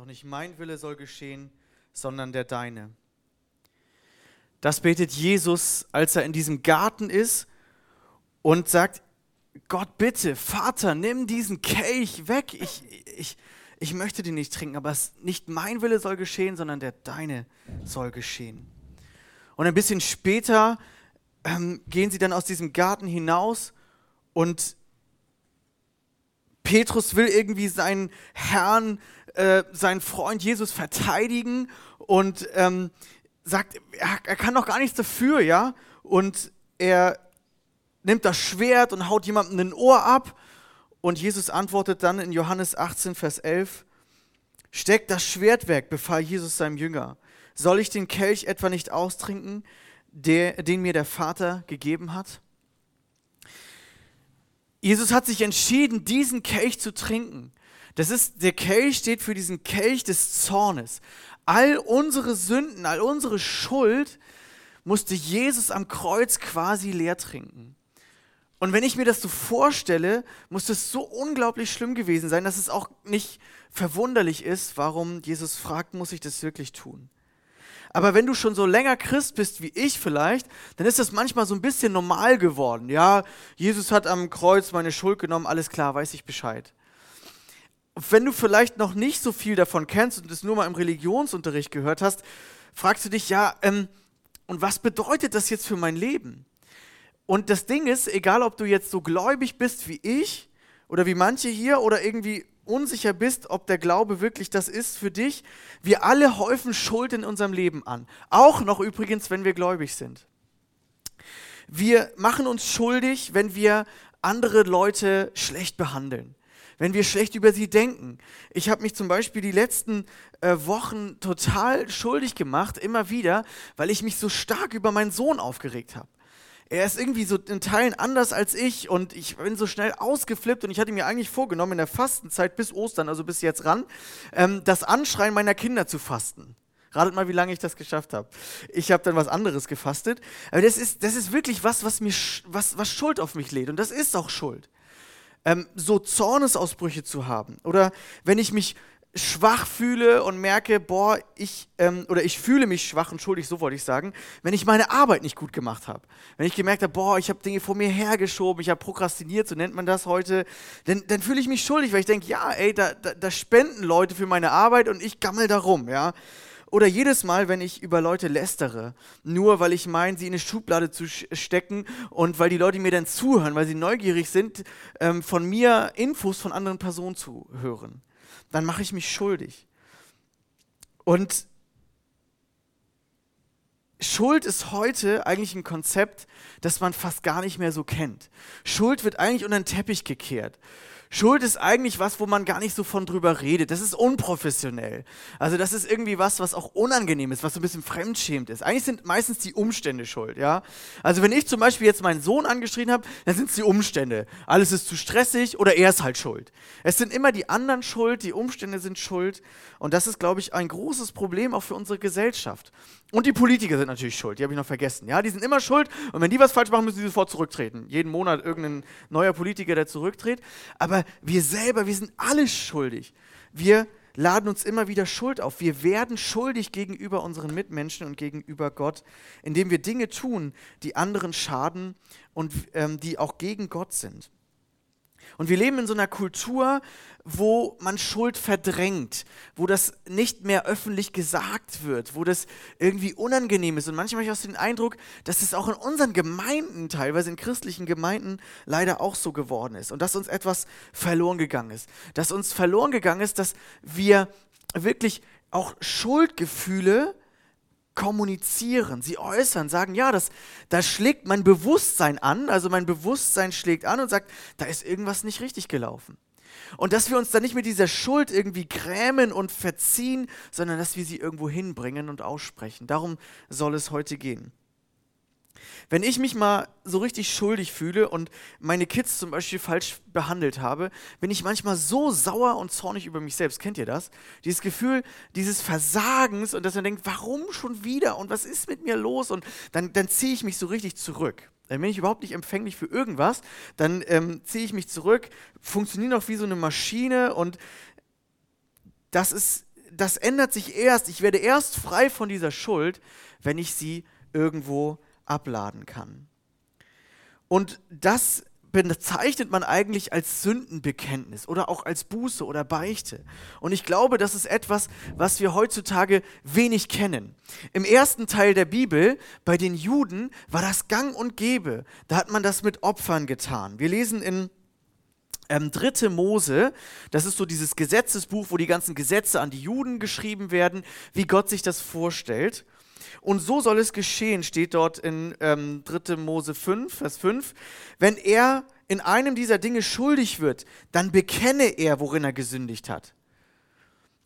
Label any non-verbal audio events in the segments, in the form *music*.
Doch nicht mein Wille soll geschehen, sondern der deine. Das betet Jesus, als er in diesem Garten ist und sagt, Gott bitte, Vater, nimm diesen Kelch weg. Ich, ich, ich möchte den nicht trinken, aber es, nicht mein Wille soll geschehen, sondern der deine soll geschehen. Und ein bisschen später ähm, gehen sie dann aus diesem Garten hinaus und Petrus will irgendwie seinen Herrn, äh, seinen Freund Jesus verteidigen und ähm, sagt, er, er kann doch gar nichts dafür, ja? Und er nimmt das Schwert und haut jemandem ein Ohr ab. Und Jesus antwortet dann in Johannes 18, Vers 11, Steck das Schwert weg, befahl Jesus seinem Jünger. Soll ich den Kelch etwa nicht austrinken, der, den mir der Vater gegeben hat? Jesus hat sich entschieden, diesen Kelch zu trinken. Das ist, der Kelch steht für diesen Kelch des Zornes. All unsere Sünden, all unsere Schuld musste Jesus am Kreuz quasi leer trinken. Und wenn ich mir das so vorstelle, muss das so unglaublich schlimm gewesen sein, dass es auch nicht verwunderlich ist, warum Jesus fragt, muss ich das wirklich tun? Aber wenn du schon so länger Christ bist wie ich vielleicht, dann ist das manchmal so ein bisschen normal geworden. Ja, Jesus hat am Kreuz meine Schuld genommen, alles klar, weiß ich Bescheid. wenn du vielleicht noch nicht so viel davon kennst und es nur mal im Religionsunterricht gehört hast, fragst du dich, ja, ähm, und was bedeutet das jetzt für mein Leben? Und das Ding ist, egal ob du jetzt so gläubig bist wie ich oder wie manche hier oder irgendwie unsicher bist, ob der Glaube wirklich das ist für dich, wir alle häufen Schuld in unserem Leben an. Auch noch übrigens, wenn wir gläubig sind. Wir machen uns schuldig, wenn wir andere Leute schlecht behandeln, wenn wir schlecht über sie denken. Ich habe mich zum Beispiel die letzten äh, Wochen total schuldig gemacht, immer wieder, weil ich mich so stark über meinen Sohn aufgeregt habe er ist irgendwie so in Teilen anders als ich und ich bin so schnell ausgeflippt und ich hatte mir eigentlich vorgenommen, in der Fastenzeit bis Ostern, also bis jetzt ran, ähm, das Anschreien meiner Kinder zu fasten. Ratet mal, wie lange ich das geschafft habe. Ich habe dann was anderes gefastet. Aber das ist, das ist wirklich was, was mir was, was Schuld auf mich lädt. Und das ist auch Schuld. Ähm, so Zornesausbrüche zu haben. Oder wenn ich mich schwach fühle und merke, boah, ich, ähm, oder ich fühle mich schwach und schuldig, so wollte ich sagen, wenn ich meine Arbeit nicht gut gemacht habe. Wenn ich gemerkt habe, boah, ich habe Dinge vor mir hergeschoben, ich habe prokrastiniert, so nennt man das heute, dann, dann fühle ich mich schuldig, weil ich denke, ja, ey, da, da, da spenden Leute für meine Arbeit und ich gammel da rum, ja. Oder jedes Mal, wenn ich über Leute lästere, nur weil ich meine, sie in eine Schublade zu stecken und weil die Leute mir dann zuhören, weil sie neugierig sind, ähm, von mir Infos von anderen Personen zu hören dann mache ich mich schuldig. Und Schuld ist heute eigentlich ein Konzept, das man fast gar nicht mehr so kennt. Schuld wird eigentlich unter den Teppich gekehrt. Schuld ist eigentlich was, wo man gar nicht so von drüber redet. Das ist unprofessionell. Also das ist irgendwie was, was auch unangenehm ist, was so ein bisschen fremdschämt ist. Eigentlich sind meistens die Umstände schuld, ja. Also wenn ich zum Beispiel jetzt meinen Sohn angeschrien habe, dann sind es die Umstände. Alles ist zu stressig oder er ist halt schuld. Es sind immer die anderen schuld, die Umstände sind schuld. Und das ist, glaube ich, ein großes Problem auch für unsere Gesellschaft. Und die Politiker sind natürlich schuld, die habe ich noch vergessen. Ja, die sind immer schuld und wenn die was falsch machen, müssen sie sofort zurücktreten. Jeden Monat irgendein neuer Politiker, der zurücktritt. Aber wir selber, wir sind alle schuldig. Wir laden uns immer wieder Schuld auf. Wir werden schuldig gegenüber unseren Mitmenschen und gegenüber Gott, indem wir Dinge tun, die anderen schaden und ähm, die auch gegen Gott sind. Und wir leben in so einer Kultur, wo man Schuld verdrängt, wo das nicht mehr öffentlich gesagt wird, wo das irgendwie unangenehm ist. Und manchmal habe ich auch den Eindruck, dass es auch in unseren Gemeinden, teilweise in christlichen Gemeinden, leider auch so geworden ist. Und dass uns etwas verloren gegangen ist. Dass uns verloren gegangen ist, dass wir wirklich auch Schuldgefühle kommunizieren, sie äußern, sagen, ja, das, das schlägt mein Bewusstsein an, also mein Bewusstsein schlägt an und sagt, da ist irgendwas nicht richtig gelaufen. Und dass wir uns dann nicht mit dieser Schuld irgendwie grämen und verziehen, sondern dass wir sie irgendwo hinbringen und aussprechen. Darum soll es heute gehen. Wenn ich mich mal so richtig schuldig fühle und meine Kids zum Beispiel falsch behandelt habe, bin ich manchmal so sauer und zornig über mich selbst. Kennt ihr das? Dieses Gefühl dieses Versagens und dass man denkt, warum schon wieder und was ist mit mir los? Und dann, dann ziehe ich mich so richtig zurück. Dann bin ich überhaupt nicht empfänglich für irgendwas. Dann ähm, ziehe ich mich zurück, funktioniere noch wie so eine Maschine und das ist das ändert sich erst, ich werde erst frei von dieser Schuld, wenn ich sie irgendwo abladen kann. Und das bezeichnet man eigentlich als Sündenbekenntnis oder auch als Buße oder Beichte. Und ich glaube, das ist etwas, was wir heutzutage wenig kennen. Im ersten Teil der Bibel, bei den Juden, war das gang und gäbe. Da hat man das mit Opfern getan. Wir lesen in ähm, dritte Mose, das ist so dieses Gesetzesbuch, wo die ganzen Gesetze an die Juden geschrieben werden, wie Gott sich das vorstellt. Und so soll es geschehen, steht dort in ähm, 3. Mose 5, Vers 5. Wenn er in einem dieser Dinge schuldig wird, dann bekenne er, worin er gesündigt hat.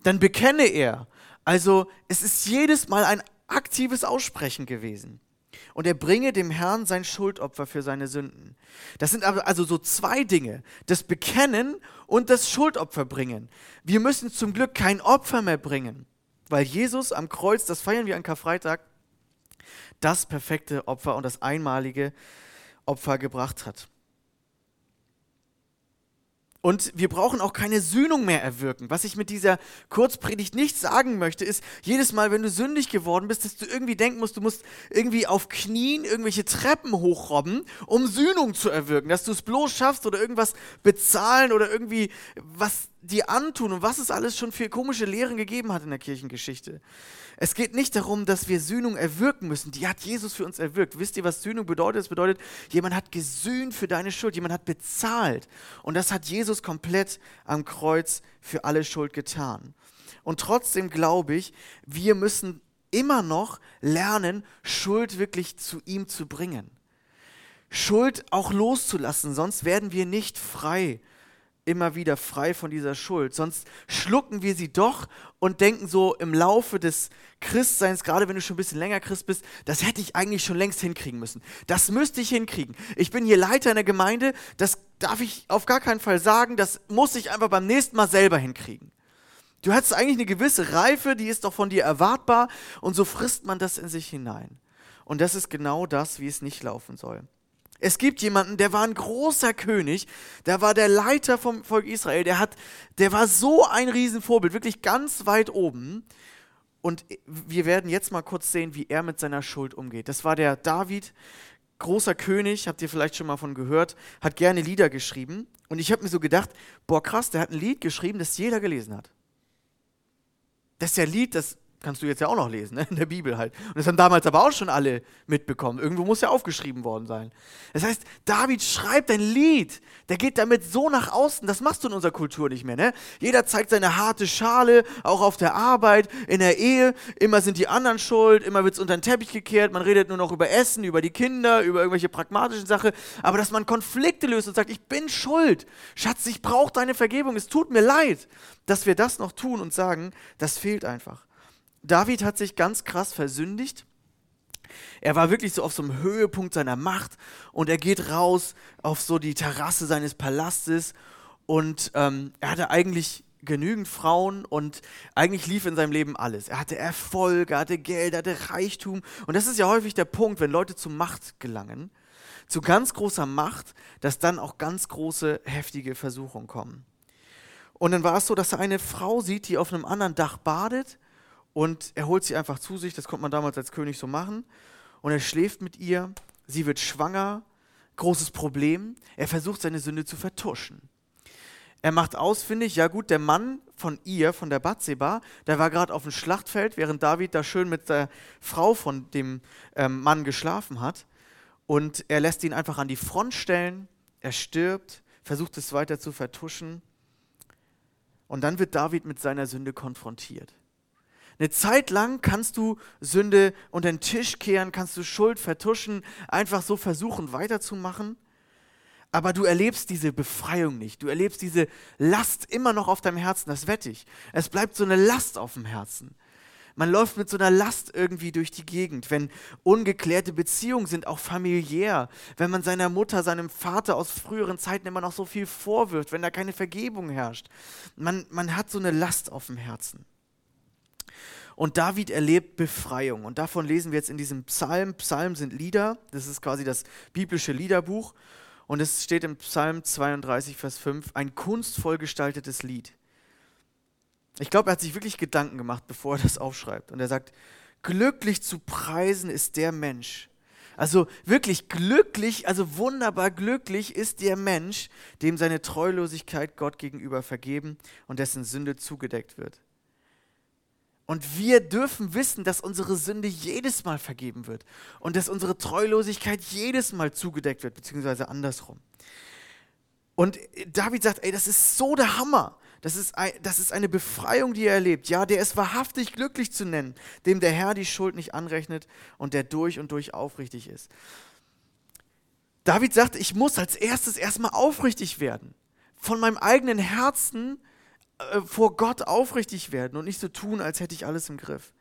Dann bekenne er. Also es ist jedes Mal ein aktives Aussprechen gewesen. Und er bringe dem Herrn sein Schuldopfer für seine Sünden. Das sind also so zwei Dinge, das Bekennen und das Schuldopfer bringen. Wir müssen zum Glück kein Opfer mehr bringen weil Jesus am Kreuz, das feiern wir an Karfreitag, das perfekte Opfer und das einmalige Opfer gebracht hat. Und wir brauchen auch keine Sühnung mehr erwirken. Was ich mit dieser Kurzpredigt nicht sagen möchte, ist, jedes Mal, wenn du sündig geworden bist, dass du irgendwie denken musst, du musst irgendwie auf Knien irgendwelche Treppen hochrobben, um Sühnung zu erwirken. Dass du es bloß schaffst oder irgendwas bezahlen oder irgendwie was dir antun und was es alles schon für komische Lehren gegeben hat in der Kirchengeschichte. Es geht nicht darum, dass wir Sühnung erwirken müssen. Die hat Jesus für uns erwirkt. Wisst ihr, was Sühnung bedeutet? Es bedeutet, jemand hat gesühnt für deine Schuld, jemand hat bezahlt. Und das hat Jesus komplett am Kreuz für alle Schuld getan. Und trotzdem glaube ich, wir müssen immer noch lernen, Schuld wirklich zu ihm zu bringen. Schuld auch loszulassen, sonst werden wir nicht frei immer wieder frei von dieser Schuld. Sonst schlucken wir sie doch und denken so im Laufe des Christseins, gerade wenn du schon ein bisschen länger Christ bist, das hätte ich eigentlich schon längst hinkriegen müssen. Das müsste ich hinkriegen. Ich bin hier Leiter in der Gemeinde, das darf ich auf gar keinen Fall sagen, das muss ich einfach beim nächsten Mal selber hinkriegen. Du hast eigentlich eine gewisse Reife, die ist doch von dir erwartbar und so frisst man das in sich hinein. Und das ist genau das, wie es nicht laufen soll. Es gibt jemanden, der war ein großer König, der war der Leiter vom Volk Israel, der, hat, der war so ein Riesenvorbild, wirklich ganz weit oben. Und wir werden jetzt mal kurz sehen, wie er mit seiner Schuld umgeht. Das war der David, großer König, habt ihr vielleicht schon mal von gehört, hat gerne Lieder geschrieben. Und ich habe mir so gedacht, boah krass, der hat ein Lied geschrieben, das jeder gelesen hat. Das ist ja ein Lied, das kannst du jetzt ja auch noch lesen, ne? in der Bibel halt. Und das haben damals aber auch schon alle mitbekommen. Irgendwo muss ja aufgeschrieben worden sein. Das heißt, David schreibt ein Lied, der geht damit so nach außen, das machst du in unserer Kultur nicht mehr. Ne? Jeder zeigt seine harte Schale, auch auf der Arbeit, in der Ehe. Immer sind die anderen schuld, immer wird es unter den Teppich gekehrt, man redet nur noch über Essen, über die Kinder, über irgendwelche pragmatischen Sachen. Aber dass man Konflikte löst und sagt, ich bin schuld. Schatz, ich brauche deine Vergebung, es tut mir leid. Dass wir das noch tun und sagen, das fehlt einfach. David hat sich ganz krass versündigt. Er war wirklich so auf so einem Höhepunkt seiner Macht und er geht raus auf so die Terrasse seines Palastes und ähm, er hatte eigentlich genügend Frauen und eigentlich lief in seinem Leben alles. Er hatte Erfolg, er hatte Geld, er hatte Reichtum und das ist ja häufig der Punkt, wenn Leute zu Macht gelangen, zu ganz großer Macht, dass dann auch ganz große, heftige Versuchungen kommen. Und dann war es so, dass er eine Frau sieht, die auf einem anderen Dach badet und er holt sie einfach zu sich, das konnte man damals als König so machen. Und er schläft mit ihr, sie wird schwanger, großes Problem. Er versucht seine Sünde zu vertuschen. Er macht ausfindig, ja gut, der Mann von ihr, von der Batseba, der war gerade auf dem Schlachtfeld, während David da schön mit der Frau von dem ähm, Mann geschlafen hat. Und er lässt ihn einfach an die Front stellen, er stirbt, versucht es weiter zu vertuschen. Und dann wird David mit seiner Sünde konfrontiert. Eine Zeit lang kannst du Sünde unter den Tisch kehren, kannst du Schuld vertuschen, einfach so versuchen weiterzumachen. Aber du erlebst diese Befreiung nicht. Du erlebst diese Last immer noch auf deinem Herzen, das wette ich. Es bleibt so eine Last auf dem Herzen. Man läuft mit so einer Last irgendwie durch die Gegend. Wenn ungeklärte Beziehungen sind, auch familiär, wenn man seiner Mutter, seinem Vater aus früheren Zeiten immer noch so viel vorwirft, wenn da keine Vergebung herrscht. Man, man hat so eine Last auf dem Herzen. Und David erlebt Befreiung. Und davon lesen wir jetzt in diesem Psalm. Psalm sind Lieder. Das ist quasi das biblische Liederbuch. Und es steht im Psalm 32, Vers 5, ein kunstvoll gestaltetes Lied. Ich glaube, er hat sich wirklich Gedanken gemacht, bevor er das aufschreibt. Und er sagt, glücklich zu preisen ist der Mensch. Also wirklich glücklich, also wunderbar glücklich ist der Mensch, dem seine Treulosigkeit Gott gegenüber vergeben und dessen Sünde zugedeckt wird. Und wir dürfen wissen, dass unsere Sünde jedes Mal vergeben wird und dass unsere Treulosigkeit jedes Mal zugedeckt wird, beziehungsweise andersrum. Und David sagt, ey, das ist so der Hammer. Das ist, ein, das ist eine Befreiung, die er erlebt. Ja, der ist wahrhaftig glücklich zu nennen, dem der Herr die Schuld nicht anrechnet und der durch und durch aufrichtig ist. David sagt, ich muss als erstes erstmal aufrichtig werden. Von meinem eigenen Herzen vor Gott aufrichtig werden und nicht so tun, als hätte ich alles im Griff.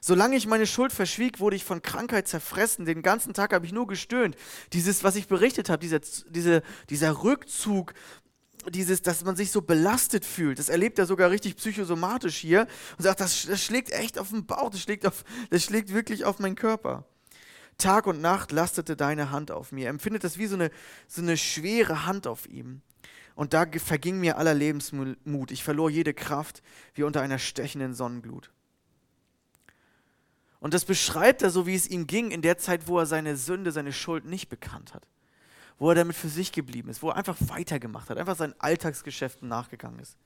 Solange ich meine Schuld verschwieg, wurde ich von Krankheit zerfressen. Den ganzen Tag habe ich nur gestöhnt. Dieses, was ich berichtet habe, dieser, diese, dieser Rückzug, dieses, dass man sich so belastet fühlt, das erlebt er sogar richtig psychosomatisch hier und sagt, das, das schlägt echt auf den Bauch, das schlägt, auf, das schlägt wirklich auf meinen Körper. Tag und Nacht lastete deine Hand auf mir. Er empfindet das wie so eine, so eine schwere Hand auf ihm. Und da verging mir aller Lebensmut. Ich verlor jede Kraft wie unter einer stechenden Sonnenglut. Und das beschreibt er so, wie es ihm ging in der Zeit, wo er seine Sünde, seine Schuld nicht bekannt hat. Wo er damit für sich geblieben ist, wo er einfach weitergemacht hat, einfach seinen Alltagsgeschäften nachgegangen ist.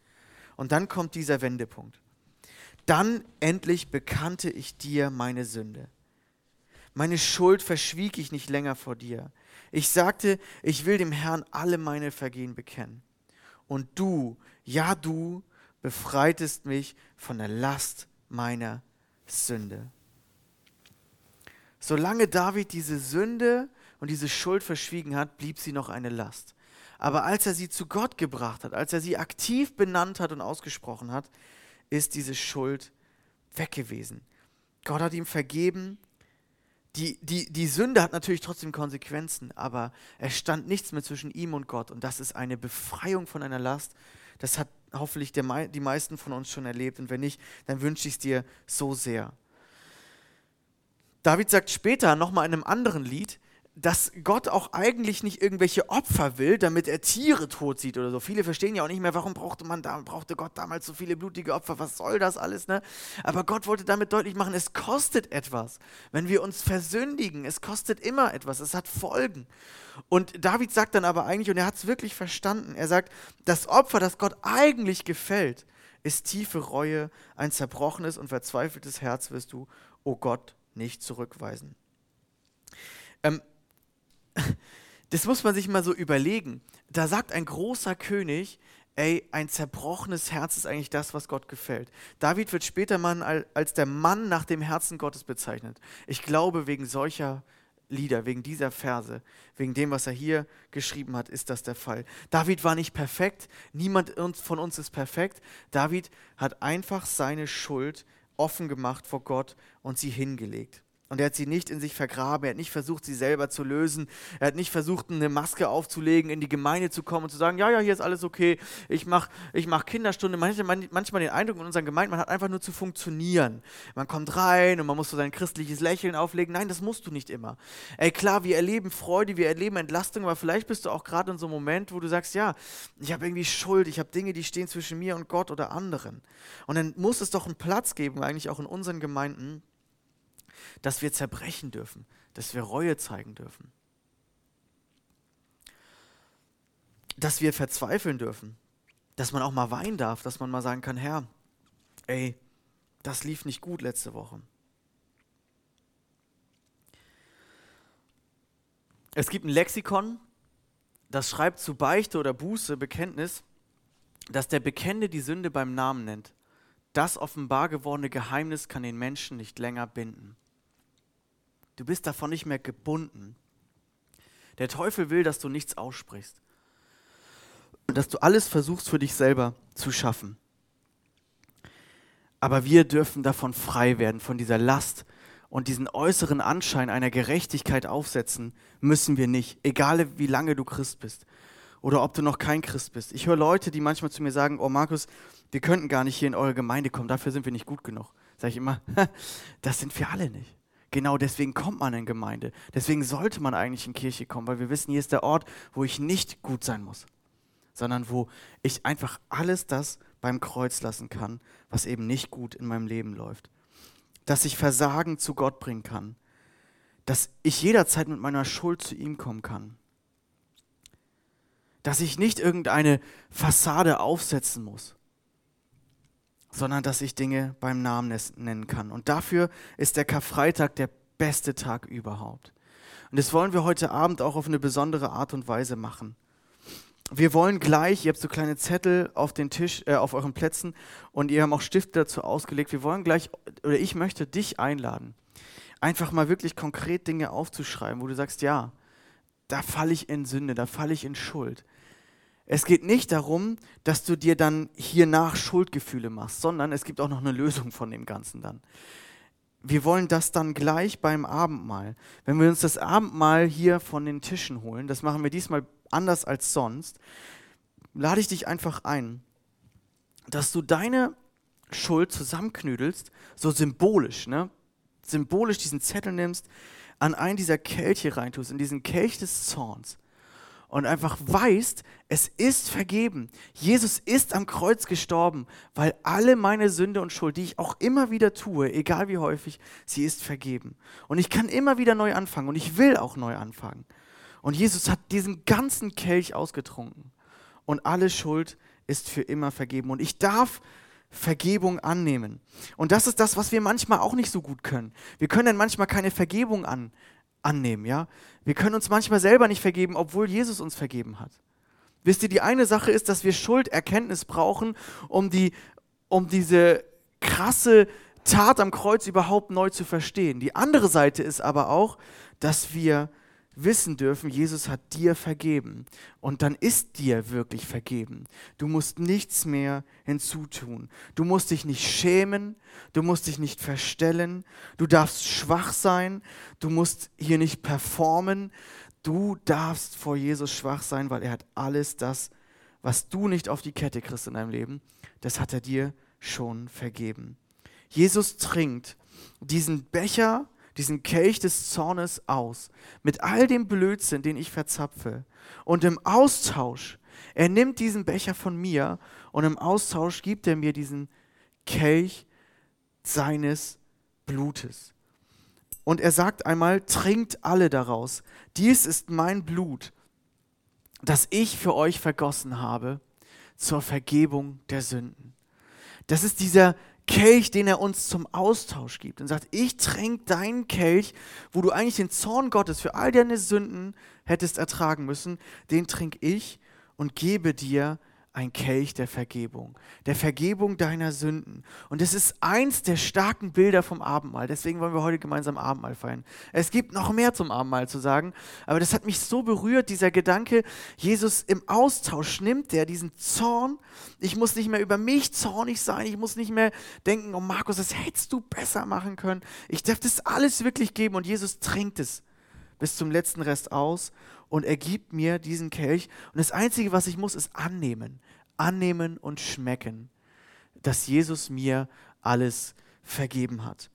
Und dann kommt dieser Wendepunkt. Dann endlich bekannte ich dir meine Sünde. Meine Schuld verschwieg ich nicht länger vor dir. Ich sagte, ich will dem Herrn alle meine Vergehen bekennen. Und du, ja du, befreitest mich von der Last meiner Sünde. Solange David diese Sünde und diese Schuld verschwiegen hat, blieb sie noch eine Last. Aber als er sie zu Gott gebracht hat, als er sie aktiv benannt hat und ausgesprochen hat, ist diese Schuld weg gewesen. Gott hat ihm vergeben die, die, die Sünde hat natürlich trotzdem Konsequenzen, aber es stand nichts mehr zwischen ihm und Gott. Und das ist eine Befreiung von einer Last. Das hat hoffentlich der, die meisten von uns schon erlebt. Und wenn nicht, dann wünsche ich es dir so sehr. David sagt später nochmal in einem anderen Lied, dass Gott auch eigentlich nicht irgendwelche Opfer will, damit er Tiere tot sieht oder so. Viele verstehen ja auch nicht mehr, warum brauchte man da, brauchte Gott damals so viele blutige Opfer, was soll das alles, ne? Aber Gott wollte damit deutlich machen, es kostet etwas. Wenn wir uns versündigen, es kostet immer etwas, es hat Folgen. Und David sagt dann aber eigentlich, und er hat es wirklich verstanden, er sagt, das Opfer, das Gott eigentlich gefällt, ist tiefe Reue, ein zerbrochenes und verzweifeltes Herz wirst du, o oh Gott, nicht zurückweisen. Ähm, das muss man sich mal so überlegen. Da sagt ein großer König, ey, ein zerbrochenes Herz ist eigentlich das, was Gott gefällt. David wird später mal als der Mann nach dem Herzen Gottes bezeichnet. Ich glaube, wegen solcher Lieder, wegen dieser Verse, wegen dem, was er hier geschrieben hat, ist das der Fall. David war nicht perfekt, niemand von uns ist perfekt. David hat einfach seine Schuld offen gemacht vor Gott und sie hingelegt. Und er hat sie nicht in sich vergraben, er hat nicht versucht, sie selber zu lösen, er hat nicht versucht, eine Maske aufzulegen, in die Gemeinde zu kommen und zu sagen, ja, ja, hier ist alles okay, ich mache ich mach Kinderstunde. Manchmal, manchmal den Eindruck in unseren Gemeinden, man hat einfach nur zu funktionieren. Man kommt rein und man muss so sein christliches Lächeln auflegen. Nein, das musst du nicht immer. Ey, klar, wir erleben Freude, wir erleben Entlastung, aber vielleicht bist du auch gerade in so einem Moment, wo du sagst, ja, ich habe irgendwie Schuld, ich habe Dinge, die stehen zwischen mir und Gott oder anderen. Und dann muss es doch einen Platz geben, eigentlich auch in unseren Gemeinden, dass wir zerbrechen dürfen, dass wir Reue zeigen dürfen, dass wir verzweifeln dürfen, dass man auch mal weinen darf, dass man mal sagen kann, Herr, ey, das lief nicht gut letzte Woche. Es gibt ein Lexikon, das schreibt zu Beichte oder Buße, Bekenntnis, dass der Bekennende die Sünde beim Namen nennt. Das offenbar gewordene Geheimnis kann den Menschen nicht länger binden. Du bist davon nicht mehr gebunden. Der Teufel will, dass du nichts aussprichst. Dass du alles versuchst für dich selber zu schaffen. Aber wir dürfen davon frei werden, von dieser Last und diesen äußeren Anschein einer Gerechtigkeit aufsetzen, müssen wir nicht, egal wie lange du Christ bist oder ob du noch kein Christ bist. Ich höre Leute, die manchmal zu mir sagen, oh Markus, wir könnten gar nicht hier in eure Gemeinde kommen, dafür sind wir nicht gut genug. Sage ich immer, *laughs* das sind wir alle nicht. Genau deswegen kommt man in Gemeinde. Deswegen sollte man eigentlich in Kirche kommen, weil wir wissen, hier ist der Ort, wo ich nicht gut sein muss, sondern wo ich einfach alles das beim Kreuz lassen kann, was eben nicht gut in meinem Leben läuft. Dass ich Versagen zu Gott bringen kann. Dass ich jederzeit mit meiner Schuld zu ihm kommen kann. Dass ich nicht irgendeine Fassade aufsetzen muss, sondern dass ich Dinge beim Namen nennen kann. Und dafür ist der Karfreitag der beste Tag überhaupt. Und das wollen wir heute Abend auch auf eine besondere Art und Weise machen. Wir wollen gleich, ihr habt so kleine Zettel auf den Tisch, äh, auf euren Plätzen und ihr habt auch Stifte dazu ausgelegt. Wir wollen gleich, oder ich möchte dich einladen, einfach mal wirklich konkret Dinge aufzuschreiben, wo du sagst, ja, da falle ich in Sünde, da falle ich in Schuld. Es geht nicht darum, dass du dir dann hier nach Schuldgefühle machst, sondern es gibt auch noch eine Lösung von dem Ganzen dann wir wollen das dann gleich beim Abendmahl. Wenn wir uns das Abendmahl hier von den Tischen holen, das machen wir diesmal anders als sonst, lade ich dich einfach ein, dass du deine Schuld zusammenknüdelst, so symbolisch, ne? symbolisch diesen Zettel nimmst, an einen dieser Kelche reintust, in diesen Kelch des Zorns und einfach weißt, es ist vergeben. Jesus ist am Kreuz gestorben, weil alle meine Sünde und Schuld, die ich auch immer wieder tue, egal wie häufig, sie ist vergeben. Und ich kann immer wieder neu anfangen und ich will auch neu anfangen. Und Jesus hat diesen ganzen Kelch ausgetrunken und alle Schuld ist für immer vergeben. Und ich darf Vergebung annehmen. Und das ist das, was wir manchmal auch nicht so gut können. Wir können dann manchmal keine Vergebung an, annehmen, ja? Wir können uns manchmal selber nicht vergeben, obwohl Jesus uns vergeben hat. Wisst ihr, die eine Sache ist, dass wir Schulderkenntnis brauchen, um, die, um diese krasse Tat am Kreuz überhaupt neu zu verstehen. Die andere Seite ist aber auch, dass wir wissen dürfen, Jesus hat dir vergeben. Und dann ist dir wirklich vergeben. Du musst nichts mehr hinzutun. Du musst dich nicht schämen. Du musst dich nicht verstellen. Du darfst schwach sein. Du musst hier nicht performen. Du darfst vor Jesus schwach sein, weil er hat alles das, was du nicht auf die Kette kriegst in deinem Leben, das hat er dir schon vergeben. Jesus trinkt diesen Becher, diesen Kelch des Zornes aus, mit all dem Blödsinn, den ich verzapfe. Und im Austausch, er nimmt diesen Becher von mir und im Austausch gibt er mir diesen Kelch seines Blutes. Und er sagt einmal, trinkt alle daraus. Dies ist mein Blut, das ich für euch vergossen habe zur Vergebung der Sünden. Das ist dieser Kelch, den er uns zum Austausch gibt und sagt, ich trinke deinen Kelch, wo du eigentlich den Zorn Gottes für all deine Sünden hättest ertragen müssen, den trinke ich und gebe dir ein Kelch der Vergebung, der Vergebung deiner Sünden. Und es ist eins der starken Bilder vom Abendmahl. Deswegen wollen wir heute gemeinsam Abendmahl feiern. Es gibt noch mehr zum Abendmahl zu sagen, aber das hat mich so berührt, dieser Gedanke, Jesus im Austausch nimmt der diesen Zorn. Ich muss nicht mehr über mich zornig sein, ich muss nicht mehr denken, oh Markus, das hättest du besser machen können. Ich darf das alles wirklich geben und Jesus trinkt es bis zum letzten Rest aus und er gibt mir diesen Kelch. Und das Einzige, was ich muss, ist annehmen. Annehmen und schmecken, dass Jesus mir alles vergeben hat.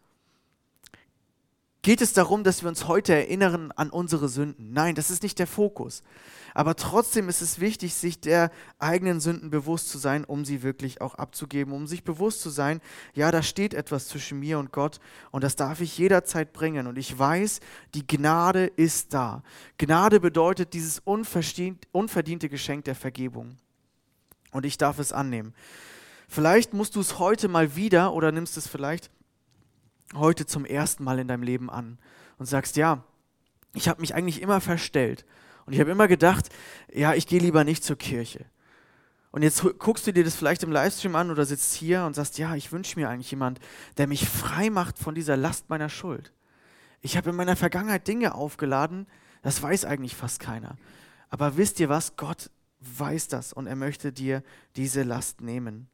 Geht es darum, dass wir uns heute erinnern an unsere Sünden? Nein, das ist nicht der Fokus. Aber trotzdem ist es wichtig, sich der eigenen Sünden bewusst zu sein, um sie wirklich auch abzugeben, um sich bewusst zu sein, ja, da steht etwas zwischen mir und Gott und das darf ich jederzeit bringen. Und ich weiß, die Gnade ist da. Gnade bedeutet dieses unverdiente Geschenk der Vergebung. Und ich darf es annehmen. Vielleicht musst du es heute mal wieder oder nimmst es vielleicht heute zum ersten Mal in deinem Leben an und sagst, ja, ich habe mich eigentlich immer verstellt und ich habe immer gedacht, ja, ich gehe lieber nicht zur Kirche. Und jetzt guckst du dir das vielleicht im Livestream an oder sitzt hier und sagst, ja, ich wünsche mir eigentlich jemand, der mich frei macht von dieser Last meiner Schuld. Ich habe in meiner Vergangenheit Dinge aufgeladen, das weiß eigentlich fast keiner. Aber wisst ihr was? Gott weiß das und er möchte dir diese Last nehmen.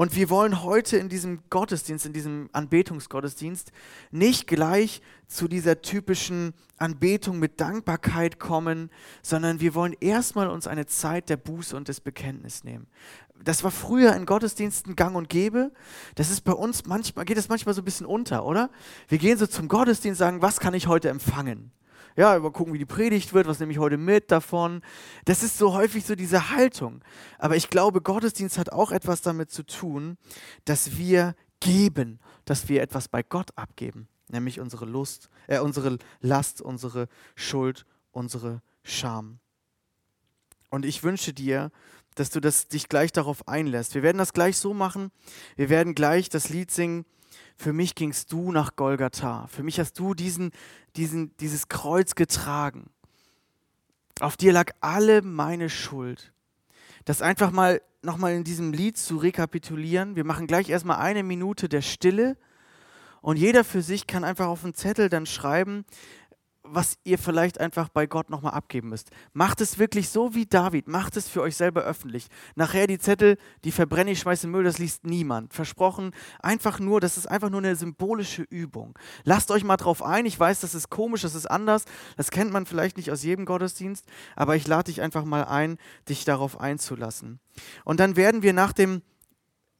Und wir wollen heute in diesem Gottesdienst, in diesem Anbetungsgottesdienst nicht gleich zu dieser typischen Anbetung mit Dankbarkeit kommen, sondern wir wollen erstmal uns eine Zeit der Buße und des Bekenntnisses nehmen. Das war früher in Gottesdiensten gang und gäbe. Das ist bei uns manchmal, geht es manchmal so ein bisschen unter, oder? Wir gehen so zum Gottesdienst und sagen, was kann ich heute empfangen? Ja, mal gucken, wie die Predigt wird, was nehme ich heute mit davon. Das ist so häufig so diese Haltung. Aber ich glaube, Gottesdienst hat auch etwas damit zu tun, dass wir geben, dass wir etwas bei Gott abgeben, nämlich unsere Lust, äh, unsere Last, unsere Schuld, unsere Scham. Und ich wünsche dir, dass du das, dich gleich darauf einlässt. Wir werden das gleich so machen. Wir werden gleich das Lied singen. Für mich gingst du nach Golgatha. Für mich hast du diesen, diesen, dieses Kreuz getragen. Auf dir lag alle meine Schuld. Das einfach mal nochmal in diesem Lied zu rekapitulieren. Wir machen gleich erstmal eine Minute der Stille und jeder für sich kann einfach auf einen Zettel dann schreiben, was ihr vielleicht einfach bei Gott nochmal abgeben müsst. Macht es wirklich so wie David, macht es für euch selber öffentlich. Nachher die Zettel, die verbrenne ich, schmeiße in Müll, das liest niemand. Versprochen, einfach nur, das ist einfach nur eine symbolische Übung. Lasst euch mal drauf ein, ich weiß, das ist komisch, das ist anders, das kennt man vielleicht nicht aus jedem Gottesdienst, aber ich lade dich einfach mal ein, dich darauf einzulassen. Und dann werden wir nach dem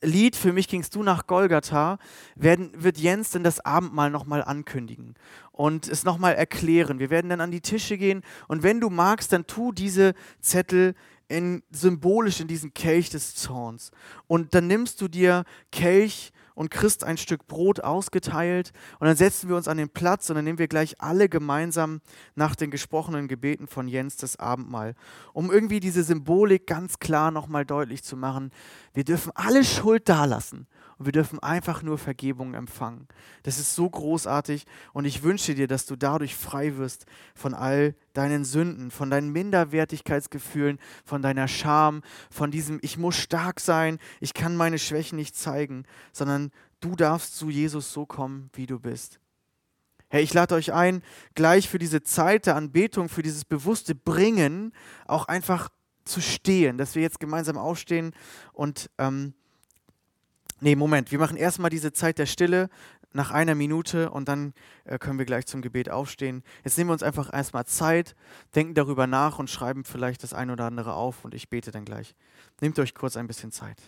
Lied, für mich gingst du nach Golgatha, werden, wird Jens dann das Abendmahl nochmal ankündigen und es nochmal erklären. Wir werden dann an die Tische gehen und wenn du magst, dann tu diese Zettel in, symbolisch in diesen Kelch des Zorns. Und dann nimmst du dir Kelch und kriegst ein Stück Brot ausgeteilt und dann setzen wir uns an den Platz und dann nehmen wir gleich alle gemeinsam nach den gesprochenen Gebeten von Jens das Abendmahl, um irgendwie diese Symbolik ganz klar nochmal deutlich zu machen. Wir dürfen alle Schuld dalassen und wir dürfen einfach nur Vergebung empfangen. Das ist so großartig und ich wünsche dir, dass du dadurch frei wirst von all deinen Sünden, von deinen Minderwertigkeitsgefühlen, von deiner Scham, von diesem Ich muss stark sein, ich kann meine Schwächen nicht zeigen, sondern du darfst zu Jesus so kommen, wie du bist. Hey, ich lade euch ein, gleich für diese Zeit der Anbetung, für dieses bewusste Bringen, auch einfach zu stehen, dass wir jetzt gemeinsam aufstehen und ähm, Nee, Moment, wir machen erstmal diese Zeit der Stille nach einer Minute und dann äh, können wir gleich zum Gebet aufstehen. Jetzt nehmen wir uns einfach erstmal Zeit, denken darüber nach und schreiben vielleicht das ein oder andere auf und ich bete dann gleich. Nehmt euch kurz ein bisschen Zeit.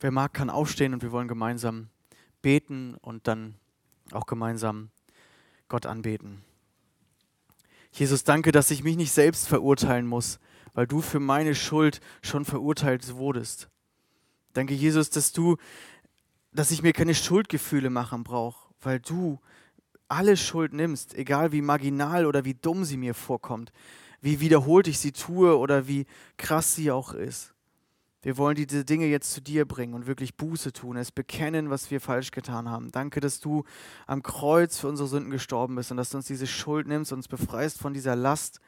Wer mag, kann aufstehen und wir wollen gemeinsam beten und dann auch gemeinsam Gott anbeten. Jesus, danke, dass ich mich nicht selbst verurteilen muss, weil du für meine Schuld schon verurteilt wurdest. Danke, Jesus, dass du, dass ich mir keine Schuldgefühle machen brauche, weil du alle Schuld nimmst, egal wie marginal oder wie dumm sie mir vorkommt, wie wiederholt ich sie tue oder wie krass sie auch ist. Wir wollen diese Dinge jetzt zu dir bringen und wirklich Buße tun, es bekennen, was wir falsch getan haben. Danke, dass du am Kreuz für unsere Sünden gestorben bist und dass du uns diese Schuld nimmst und uns befreist von dieser Last,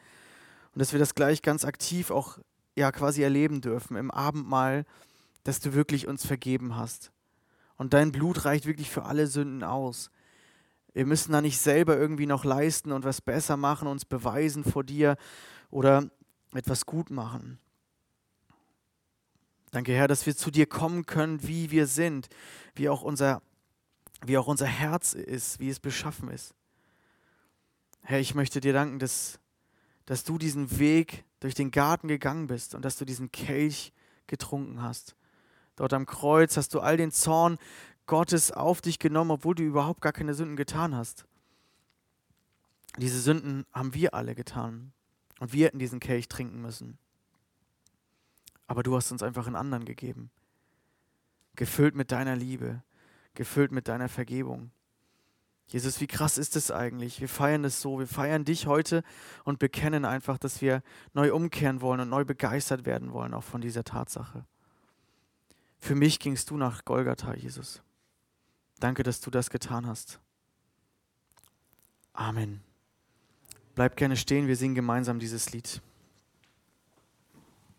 und dass wir das gleich ganz aktiv auch ja quasi erleben dürfen im Abendmahl, dass du wirklich uns vergeben hast. Und dein Blut reicht wirklich für alle Sünden aus. Wir müssen da nicht selber irgendwie noch leisten und was besser machen, uns beweisen vor dir oder etwas gut machen. Danke, Herr, dass wir zu dir kommen können, wie wir sind, wie auch unser, wie auch unser Herz ist, wie es beschaffen ist. Herr, ich möchte dir danken, dass dass du diesen Weg durch den Garten gegangen bist und dass du diesen Kelch getrunken hast. Dort am Kreuz hast du all den Zorn Gottes auf dich genommen, obwohl du überhaupt gar keine Sünden getan hast. Diese Sünden haben wir alle getan und wir hätten diesen Kelch trinken müssen. Aber du hast uns einfach einen anderen gegeben, gefüllt mit deiner Liebe, gefüllt mit deiner Vergebung. Jesus, wie krass ist es eigentlich? Wir feiern es so. Wir feiern dich heute und bekennen einfach, dass wir neu umkehren wollen und neu begeistert werden wollen, auch von dieser Tatsache. Für mich gingst du nach Golgatha, Jesus. Danke, dass du das getan hast. Amen. Bleib gerne stehen, wir singen gemeinsam dieses Lied.